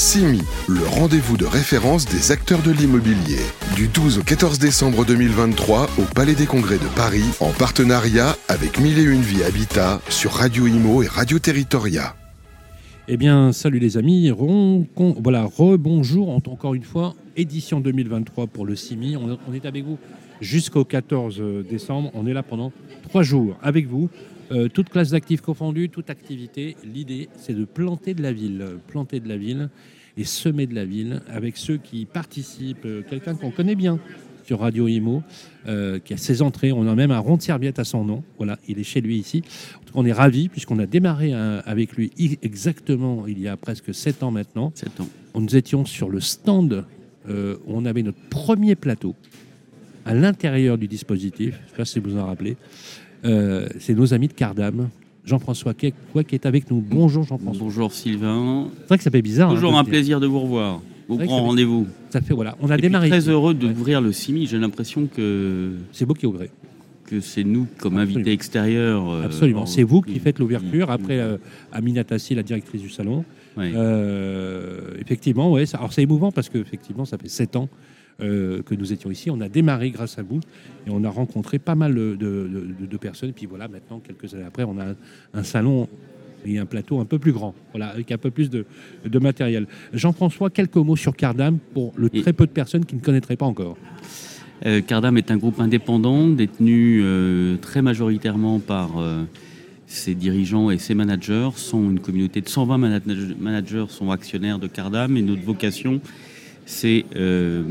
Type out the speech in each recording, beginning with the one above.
CIMI, le rendez-vous de référence des acteurs de l'immobilier. Du 12 au 14 décembre 2023 au Palais des Congrès de Paris, en partenariat avec Mille et Une Vie Habitat sur Radio Imo et Radio Territoria. Eh bien, salut les amis, voilà, rebonjour encore une fois, édition 2023 pour le CIMI. On, on est avec vous jusqu'au 14 décembre. On est là pendant trois jours avec vous. Euh, toute classe d'actifs confondus, toute activité. L'idée, c'est de planter de la ville, planter de la ville et semer de la ville avec ceux qui participent. Euh, Quelqu'un qu'on connaît bien sur Radio Imo, euh, qui a ses entrées. On a même un rond de serviette à son nom. Voilà, il est chez lui ici. En tout cas, on est ravis puisqu'on a démarré avec lui exactement il y a presque sept ans maintenant. 7 ans. Nous étions sur le stand euh, où on avait notre premier plateau à l'intérieur du dispositif. Je ne sais pas si vous en rappelez. Euh, c'est nos amis de Cardam. Jean-François qui est avec nous. Bonjour Jean-François. Bonjour Sylvain. C'est vrai que ça fait bizarre. hein, Toujours un plaisir de vous revoir. Au grand rendez-vous. Ça fait voilà. On a Et puis, démarré. très heureux d'ouvrir le CIMI. J'ai l'impression que, C'est beau qui ouvrez. que c'est nous, comme invités extérieurs. euh, Absolument. en- C'est vous qui faites l'ouverture. Après, euh, Amina Tassi, la directrice du salon. Ouais. Euh, effectivement, ouais. ça- Alors c'est émouvant parce que effectivement, ça fait sept ans euh, que nous étions ici. On a démarré grâce à vous et on a rencontré pas mal de, de- de- de personnes. Puis voilà, maintenant, quelques années après, on a un, un salon et un plateau un peu plus grand, voilà, avec un peu plus de, de matériel. Jean-François, quelques mots sur Cardam pour le Et- très peu de personnes qui ne connaîtraient pas encore. Euh, Cardam est un groupe indépendant détenu euh, très majoritairement par euh, ses dirigeants et ses managers. Sont une communauté de 120 manag- managers sont actionnaires de Cardam et notre vocation c'est euh,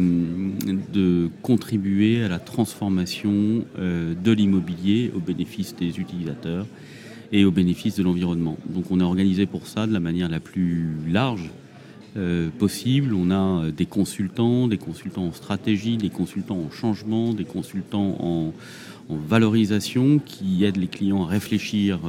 de contribuer à la transformation euh, de l'immobilier au bénéfice des utilisateurs et au bénéfice de l'environnement. Donc on est organisé pour ça de la manière la plus large euh, possible. On a des consultants, des consultants en stratégie, des consultants en changement, des consultants en, valorisation qui aident les clients à réfléchir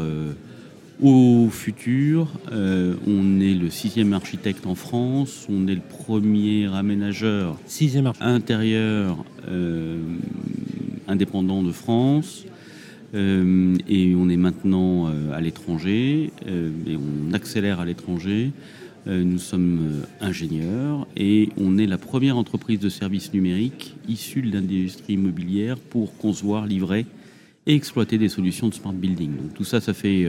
au futur. Euh, on est le sixième architecte en France, on est le premier aménageur Sixième intérieur euh, indépendant de France. Euh, et on est maintenant à l'étranger, et on accélère à l'étranger. Nous sommes ingénieurs et on est la première entreprise de services numériques issue de l'industrie immobilière pour concevoir, livrer et exploiter des solutions de smart building. Donc tout ça, ça fait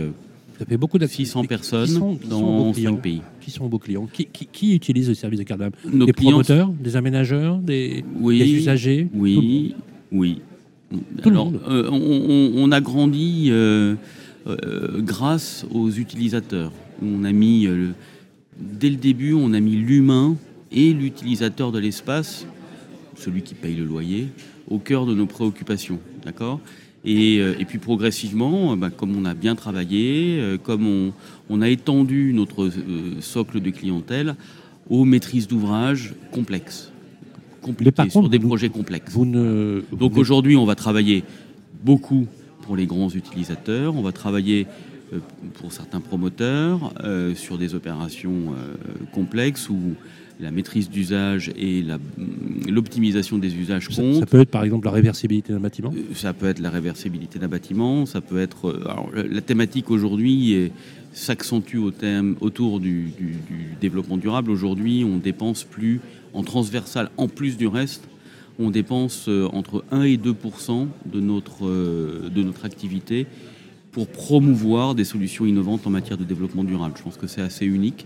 Ça fait beaucoup d'actifs. 600 Qui personnes sont- qui sont dans vos clients 5 pays. Qui sont vos clients qui, qui, qui utilise le service de Cardam Nos Des clients- promoteurs, des aménageurs, des, Oui, des usagers Oui, oui. Tout le Alors, monde. euh, on, a grandi euh, euh, grâce aux utilisateurs. On a mis, le- dès le début, on a mis l'humain et l'utilisateur de l'espace, celui qui paye le loyer, au cœur de nos préoccupations. D'accord? Et, euh, et puis progressivement, euh, bah, comme on a bien travaillé, euh, comme on, on a étendu notre socle de clientèle aux maîtrises d'ouvrage complexes, compliquées, par sur des vous- projets complexes. Vous ne. Donc vous aujourd'hui, on va travailler beaucoup pour les grands utilisateurs, on va travailler pour certains promoteurs euh, sur des opérations euh, complexes où la maîtrise d'usage et l'optimisation des usages ça, comptent. ça peut être par exemple la réversibilité d'un bâtiment? Euh, Ça peut être la réversibilité d'un bâtiment, ça peut être. euh, alors, la- thématique aujourd'hui s'accentue au thème- autour du, du- du développement durable. Aujourd'hui, on dépense plus en transversal, en plus du reste, on dépense euh, entre 1 et 2 de notre, de notre activité pour promouvoir des solutions innovantes en matière de développement durable. Je pense que c'est assez unique.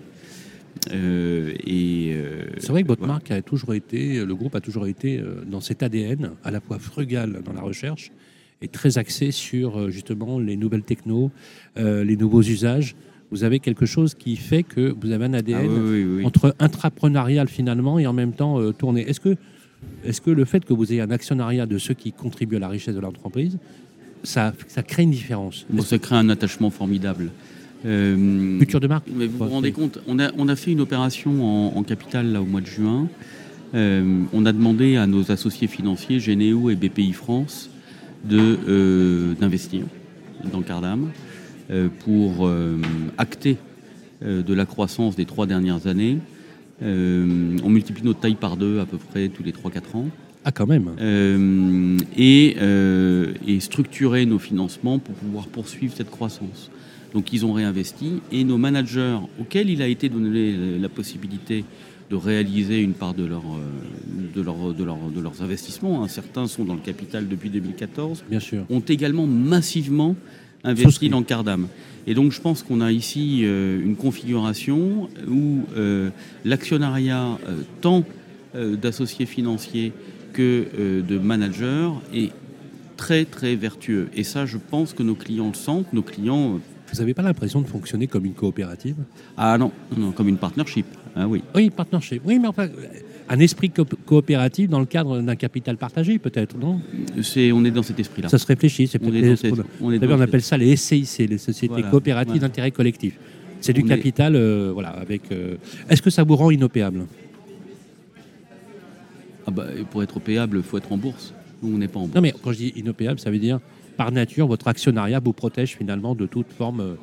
Euh, euh, C'est vrai que votre voilà. marque a toujours été, le groupe a toujours été euh, dans cet ADN, à la fois frugal dans la recherche et très axé sur justement les nouvelles technos, euh, les nouveaux usages. Vous avez quelque chose qui fait que vous avez un Ah ADN oui, oui, oui. entre intrapreneurial finalement et en même temps tourné. Est-ce que, est que le fait que vous ayez un actionnariat de ceux qui contribuent à la richesse de l'entreprise, ça, ça crée une différence? Bon, ça crée un attachement formidable. Euh, Culture de marque Mais vous vous rendez compte, on a, on a fait une opération en, en capital là, au mois de juin. Euh, on a demandé à nos associés financiers, Généo et BPI France, euh, d'investir dans Cardam pour acter de la croissance des trois dernières années. On multiplie notre taille par deux à peu près tous les 3-4 ans. Ah quand même Euh, et, euh, et structurer nos financements pour pouvoir poursuivre cette croissance. Donc ils ont réinvesti et nos managers auxquels il a été donné la possibilité de réaliser une part de, leur, euh, de, leur, de, leur, de leurs investissements, hein. certains sont dans le capital depuis 2014, Bien sûr. ont également massivement investi dans Cardam. Et donc je pense qu'on a ici euh, une configuration où euh, l'actionnariat euh, tant d'associés financiers que de managers est très très vertueux. Et ça, je pense que nos clients le sentent. Nos clients, Vous n'avez pas l'impression de fonctionner comme une coopérative? Ah non, non, comme une partnership. Ah oui. Oui, partnership. Oui, mais enfin, un esprit co- coopératif dans le cadre d'un capital partagé, peut-être, non? C'est, on est dans cet esprit-là. Ça se réfléchit. C'est On est dans cette- on est dans appelle ça les SCIC, les sociétés Voilà, coopératives voilà. d'intérêt collectif. C'est du On est- capital, euh, voilà, avec. euh, Est-ce que ça vous rend inopéable? Ah bah, pour être payable, il faut être en bourse. Nous, on n'est pas en bourse. Non, mais quand je dis inopéable, ça veut dire par nature, votre actionnariat vous protège finalement de toute forme. euh,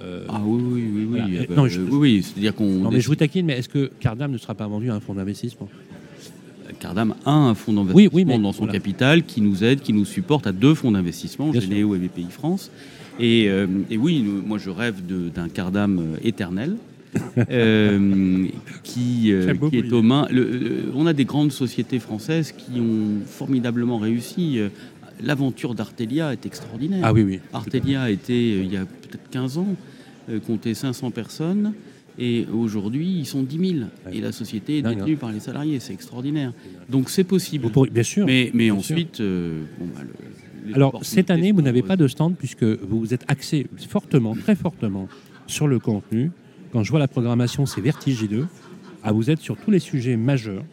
euh, Ah oui, oui, oui, oui. Voilà. non, je- oui, oui, c'est-à-dire qu'on. non, mais je vous taquine, mais est-ce que Cardam ne sera pas vendu à un fonds d'investissement? Cardam a un fonds d'investissement Oui, oui, mais dans son voilà. capital qui nous aide, qui nous supporte à deux fonds d'investissement, Généo et BPI France. Et, euh, et oui, moi je rêve d'un Cardam éternel. euh, qui, euh, est aux mains. le- le- on a des grandes sociétés françaises qui ont formidablement réussi. L'aventure d'Artelia est extraordinaire. Ah oui, oui. Artelia a été, euh, il y a peut-être 15 ans, euh, comptait 500 personnes. Et aujourd'hui, ils sont 10 000. Et la société est Dingue, détenue par les salariés. C'est extraordinaire. Donc c'est possible. Bien sûr. Mais, mais Bien ensuite, euh, bon, bah, le- Alors, cette année, vous n'avez pas de stand puisque vous vous êtes axé fortement, très fortement sur le contenu. Quand je vois la programmation, c'est vertigineux. Ah, vous êtes sur tous les sujets majeurs.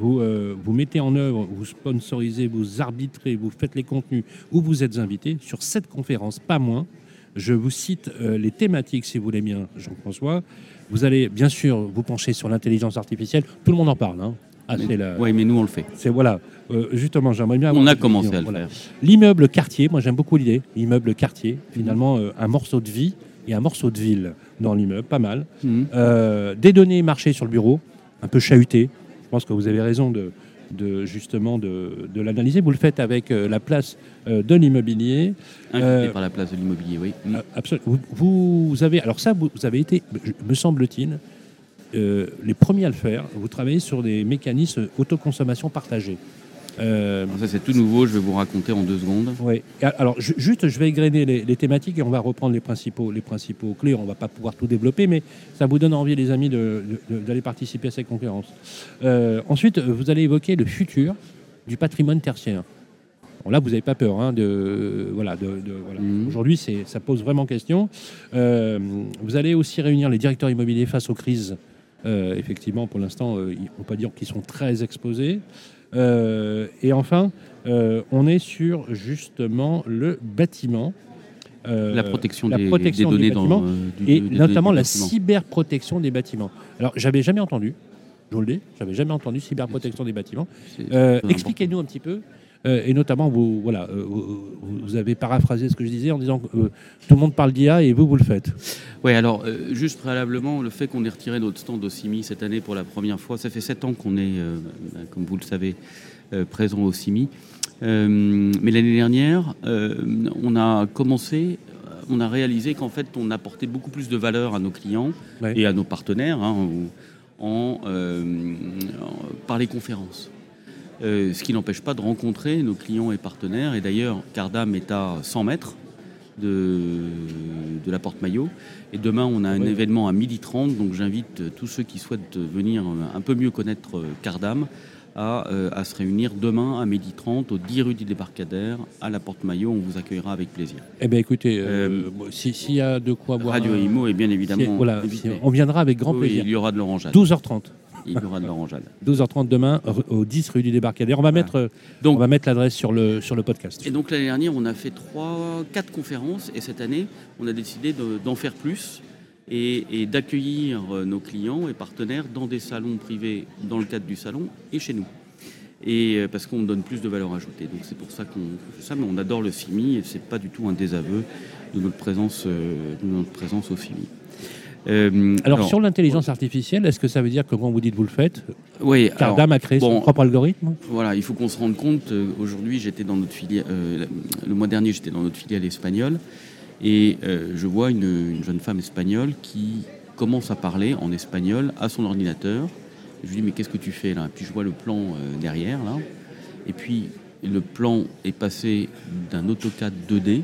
Vous, euh, vous mettez en œuvre, vous sponsorisez, vous arbitrez, vous faites les contenus où vous êtes invité sur cette conférence, pas moins. Je vous cite euh, les thématiques, si vous voulez bien, Jean-François. Vous allez bien sûr vous pencher sur l'intelligence artificielle. Tout le monde en parle. Hein. Ah, la- Ouais, mais nous, on le fait. c'est voilà. Euh, justement, j'aimerais bien. On a commencé à le Voilà. faire. L'immeuble quartier, moi j'aime beaucoup l'idée. L'immeuble quartier, finalement, euh, un morceau de vie et un morceau de ville dans l'immeuble, pas mal. Mhm. Euh, des données marché sur le bureau, un peu chahuté. Je pense que vous avez raison de, de justement de, de l'analyser. Vous le faites avec euh, la place euh, de l'immobilier. Invité Euh, par la place de l'immobilier, oui. Absolument. Vous, vous avez, alors ça, vous, vous avez été, me semble-t-il, euh, les premiers à le faire. Vous travaillez sur des mécanismes autoconsommation partagée. Euh, Ça, c'est tout nouveau. Je vais vous raconter en deux secondes. oui. Alors, ju- juste, je vais égrener les, les thématiques et on va reprendre les principaux, les principaux clés. On ne va pas pouvoir tout développer, mais ça vous donne envie, les amis, d'aller participer à cette conférence. Euh, ensuite, vous allez évoquer le futur du patrimoine tertiaire. Bon, là, vous n'avez pas peur. hein, de, voilà, de, de- voilà. Mhm. Aujourd'hui, ça pose vraiment question. Euh, vous allez aussi réunir les directeurs immobiliers face aux crises. Euh, effectivement, pour l'instant, on peut dire qu'ils sont très exposés. Euh, et enfin, euh, on est sur justement le bâtiment. Euh, La protection, la des, protection des du données dans bâtiment euh, du- et des notamment la cyberprotection des bâtiments. Alors, j'avais jamais entendu, je vous le dis, j'avais jamais entendu cyberprotection des bâtiments. Euh, Expliquez-nous un petit peu, et notamment, vous, voilà, vous, vous avez paraphrasé ce que je disais en disant que tout le monde parle d'IA et vous, vous le faites. Oui, alors, euh, juste préalablement, le fait qu'on ait retiré notre stand au CIMI cette année pour la première fois, ça fait sept ans qu'on est, euh, bah, comme vous le savez, euh, présent au CIMI. Mais l'année dernière, on a commencé, on a réalisé qu'en fait, on apportait beaucoup plus de valeur à nos clients Ouais. et à nos partenaires hein, en, par les conférences. Ce qui n'empêche pas de rencontrer nos clients et partenaires. Et d'ailleurs, Cardam est à 100 mètres de, de la porte Maillot. Et demain, on a un événement à 12h30. Donc j'invite euh, tous ceux qui souhaitent venir euh, un peu mieux connaître euh, Cardam à, euh, à se réunir demain à 12h30 au 10 rue du Débarcadère à la porte Maillot. On vous accueillera avec plaisir. Eh bien, écoutez, euh, Euh, si- s'il y a de quoi boire. Radio Imo est bien si- évidemment voilà, invité. si- on viendra avec grand Oui, plaisir. il y aura de l'orangeade. 12h30. Il y aura de l'orangeade. 12h30 demain, au 10 rue du Débarcadère. On va mettre, Donc- on va mettre l'adresse sur le, sur le podcast. Et donc l'année dernière, on a fait trois, quatre conférences et cette année, on a décidé de- d'en faire plus et, et d'accueillir euh, nos clients et partenaires dans des salons privés dans le cadre du salon et chez nous. Et euh, parce qu'on donne plus de valeur ajoutée. Donc c'est pour ça qu'on fait ça, mais on adore le CIMI et c'est pas du tout un désaveu de notre présence, euh, de notre présence au. Euh, Alors, sur l'intelligence artificielle, est-ce que ça veut dire que quand vous dites vous le faites, oui, Cardam a créé son propre algorithme Voilà, il faut qu'on se rende compte. Aujourd'hui, j'étais dans notre filiale. euh, le mois dernier, j'étais dans notre filiale espagnole. Et euh, je vois une, une jeune femme espagnole qui commence à parler en espagnol à son ordinateur. Je lui dis mais qu'est-ce que tu fais là? Puis je vois le plan euh, derrière là. Et puis le plan est passé d'un AutoCAD 2D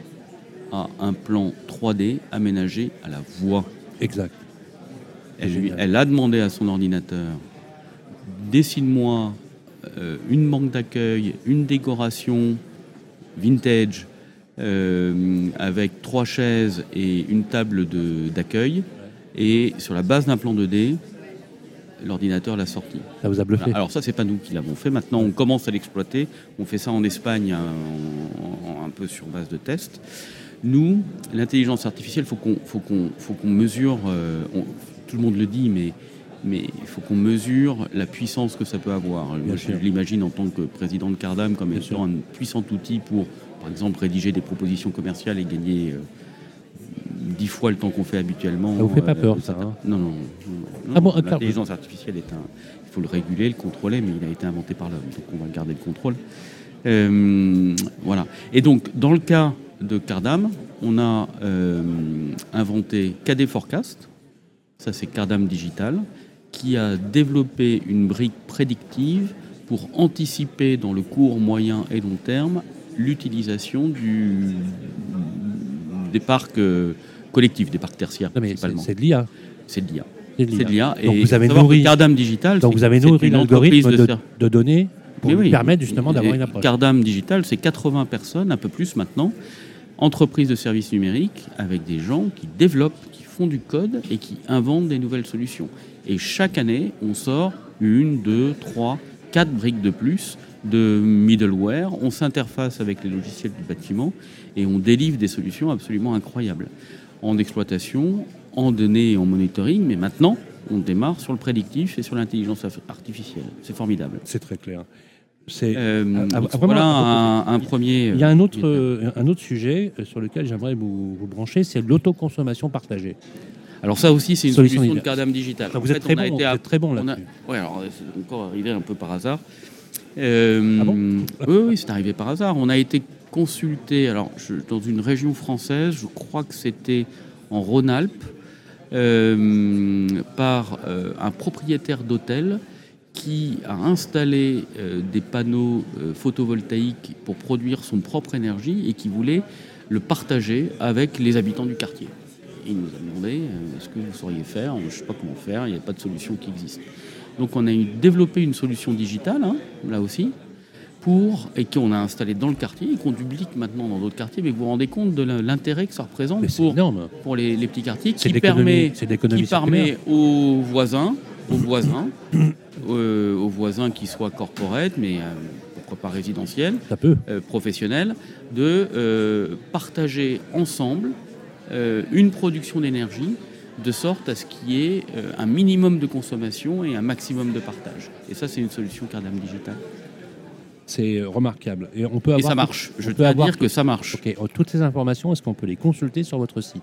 à un plan 3D aménagé à la voix. Exact. Elle, lui- génial. elle a demandé à son ordinateur dessine-moi euh, une banque d'accueil, une décoration vintage avec trois chaises et une table d'accueil. Et sur la base d'un plan 2D, l'ordinateur l'a sorti. Ça vous a bluffé. Alors ça, c'est pas nous qui l'avons fait. Maintenant, on commence à l'exploiter. On fait ça en Espagne, hein, en- en- un peu sur base de tests. Nous, l'intelligence artificielle, faut qu'on, faut qu'on, faut qu'on mesure. euh, on- tout le monde le dit, mais mais il faut qu'on mesure la puissance que ça peut avoir. Moi, je l'imagine en tant que président de Cardam comme étant un puissant outil pour, par exemple, rédiger des propositions commerciales et gagner euh, dix fois le temps qu'on fait habituellement. Ça vous fait pas euh, peur, de ça, hein Non, non. non, non. Ah bon, L'intelligence artificielle est un. Il faut le réguler, le contrôler, mais il a été inventé par l'homme, donc on va garder le contrôle. Euh, voilà. Et donc, dans le cas de Cardam, on a euh, inventé KD Forecast, ça c'est Cardam Digital, qui a développé une brique prédictive pour anticiper dans le court, moyen et long terme l'utilisation du, des parcs euh, collectifs, des parcs tertiaires Non, principalement. c'est de l'IA. C'est de l'IA. C'est de l'IA. Donc Et vous avez nourri- Cardam Digital. Donc vous avez nourri l'algorithme de, données pour lui oui. permettre justement d'avoir une approche. Cardam Digital, c'est 80 personnes, un peu plus maintenant, entreprises de services numériques, avec des gens qui développent, qui font du code et qui inventent des nouvelles solutions. Et chaque année, on sort une, deux, trois, quatre briques de plus de middleware. On s'interface avec les logiciels du bâtiment et on délivre des solutions absolument incroyables en exploitation, en données et en monitoring. Mais maintenant, on démarre sur le prédictif et sur l'intelligence artificielle. C'est formidable. C'est très clair. C'est Euh, Ah, ah, vraiment, voilà un, un premier. Il y a un autre, euh, euh, un autre sujet euh, sur lequel j'aimerais vous, vous brancher, c'est l'autoconsommation partagée. Alors ça aussi, c'est une Solution solution de. Cardam Digital. Enfin, vous En êtes très on a bon, été à- très bon on a- là-dessus. Ouais, alors c'est encore arrivé un peu par hasard. Euh, Ah bon Oui, oui, c'est arrivé par hasard. On a été consulté, alors je- dans une région française, je crois que c'était en Rhône-Alpes, euh, par euh, un propriétaire d'hôtel qui a installé euh, des panneaux photovoltaïques pour produire son propre énergie et qui voulait le partager avec les habitants du quartier. Il nous a demandé est-ce que vous sauriez faire? Je ne sais pas comment faire, il n'y a pas de solution qui existe. Donc on a développé une solution digitale, hein, là aussi, pour, et qu'on a installé dans le quartier et qu'on duplique maintenant dans d'autres quartiers. Mais vous vous rendez compte de l'intérêt que ça représente pour, énorme. pour les, les petits quartiers qui permet, qui aux voisins, aux voisins, euh, aux voisins qui soient corporate, mais euh, pourquoi pas résidentiels, euh, professionnels, de partager ensemble une production d'énergie de sorte à ce qu'il y ait euh, un minimum de consommation et un maximum de partage. Et ça, c'est une solution Cardam Digital. C'est euh, remarquable. Et on peut Et avoir. ça marche. Je avoir dire que ça marche. Toutes ces informations, est-ce qu'on peut les consulter sur votre site?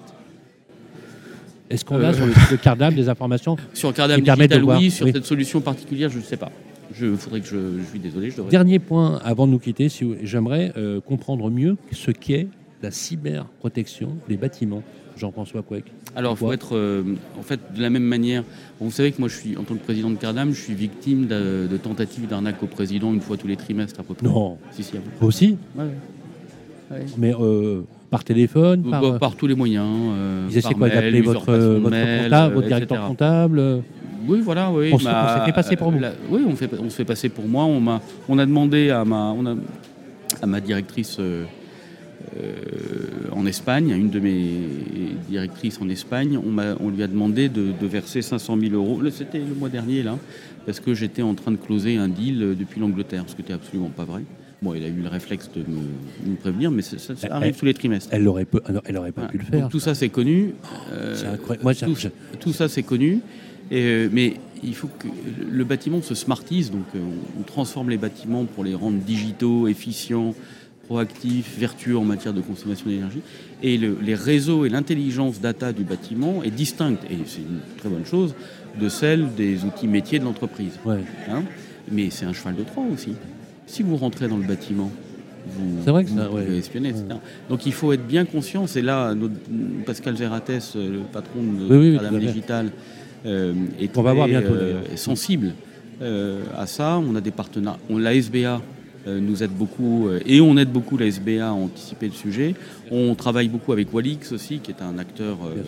Est-ce qu'on a Euh. sur le site de Cardam des informations Sur Cardam Qui permet de Digital, voir, oui. Sur oui. cette solution particulière, je ne sais pas. Je faudrait que je, je suis désolé, je devrais. Dernier point avant de nous quitter, si vous- j'aimerais euh, comprendre mieux ce qu'est la cyberprotection des bâtiments. Jean-François Couec. Alors, il faut être, euh, en fait, de la même manière. Vous savez que moi, je suis, en tant que président de Cardam, je suis victime de, de tentatives d'arnaque au président une fois tous les trimestres à peu près. Non. Si, si, à peu Vous aussi? Près. Ouais, ouais. Mais euh, par téléphone Par, tous les moyens. euh, Ils essaient quoi d'appeler votre, de votre, mail, comptable, euh, votre directeur etc. comptable Oui, voilà, oui. On s'est fait passer pour vous. la- oui, on, fait, on se fait passer pour moi. On, m'a, on a demandé à ma, on a, à ma directrice en Espagne, à une de mes directrices en Espagne, on, lui a demandé de, de verser 500 000 euros. C'était le mois dernier, là, parce que j'étais en train de closer un deal euh, depuis l'Angleterre, ce qui n'était absolument pas vrai. Bon, il a eu le réflexe de me, de me prévenir, mais ça, ça- ça Elle- arrive tous les trimestres. Elle aurait, peu- elle aurait pas pu le faire. tout ça, c'est connu. Euh, C'est incroyable. Moi, tout, tout ça, c'est connu. Et, euh, mais il faut que le bâtiment se smartise. Donc, euh, on, on transforme les bâtiments pour les rendre digitaux, efficients, proactifs, vertueux en matière de consommation d'énergie. Et le- les réseaux et l'intelligence data du bâtiment est distincte, et c'est une très bonne chose, de celle des outils métiers de l'entreprise. Ouais. hein? mais c'est un cheval de Troie aussi. Si vous rentrez dans le bâtiment vous, vrai que vous ça, ouais. pouvez espionner, etc. Donc il faut être bien conscient. C'est là, notre- Pascal Gérates, le patron de Oui, oui, Madame. Digital, euh, est On va voir très, bientôt, euh, sensible euh, à ça. On a des partenaires. On, la SBA euh, nous aide beaucoup euh, et on aide beaucoup la SBA à anticiper le sujet. On travaille beaucoup avec Walix aussi, qui est un acteur euh,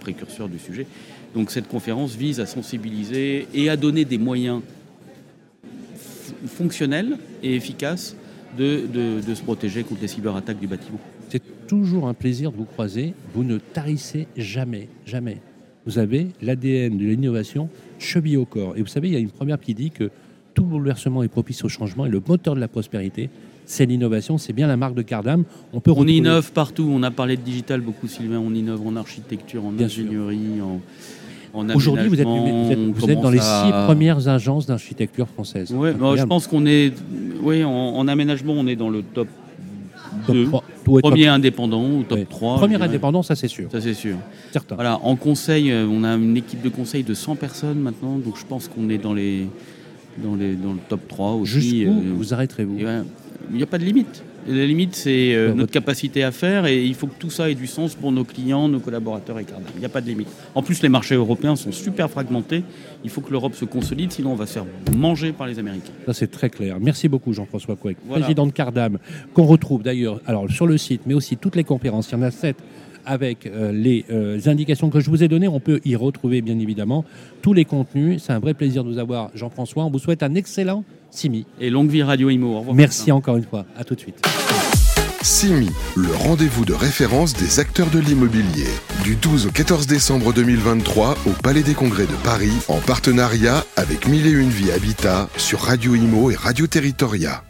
précurseur du sujet. Donc cette conférence vise à sensibiliser et à donner des moyens fonctionnels et efficaces de, de- de se protéger contre les cyberattaques du bâtiment. C'est toujours un plaisir de vous croiser. Vous ne tarissez jamais, jamais. Vous avez l'ADN de l'innovation chevillé au corps. Et vous savez, il y a une première qui dit que tout bouleversement est propice au changement et le moteur de la prospérité, c'est l'innovation. C'est bien la marque de Cardam. On peut On innove partout. On a parlé de digital beaucoup, Sylvain. On innove en architecture, en Bien ingénierie, en, Aujourd'hui, vous êtes, aménagement. vous êtes- On vous êtes dans les six premières agences d'architecture françaises. Ouais, bah, je pense qu'on est, oui, en, en aménagement, on est dans le top Top 2. trois. Ouais, top- Premier indépendant ou top ouais. 3. Premier indépendant, ça c'est sûr. Ça, c'est sûr. Certain. Voilà, en conseil, euh, on a une équipe de conseil de 100 personnes maintenant, donc je pense qu'on est dans, les, dans, les, dans le top 3 aussi. Jusqu'où euh, vous arrêterez-vous et voilà. Il n'y a pas de limite. La limite, c'est euh, Ouais, notre capacité à faire et il faut que tout ça ait du sens pour nos clients, nos collaborateurs et Cardam. Il n'y a pas de limite. En plus, les marchés européens sont super fragmentés. Il faut que l'Europe se consolide, sinon on va se faire manger par les Américains. Ça, c'est très clair. Merci beaucoup, Jean-François Couec, Voilà. président de Cardam, qu'on retrouve d'ailleurs alors sur le site, mais aussi toutes les conférences. Il y en a sept avec euh, les euh, indications que je vous ai données. On peut y retrouver, bien évidemment, tous les contenus. C'est un vrai plaisir de vous avoir, Jean-François. On vous souhaite un excellent Simi. Et longue vie Radio Imo. Au revoir. Merci encore une fois. À tout de suite. CIMI, le rendez-vous de référence des acteurs de l'immobilier. Du 12 au 14 décembre 2023 au Palais des Congrès de Paris, en partenariat avec 1001 Vie Habitat sur Radio Imo et Radio Territoria.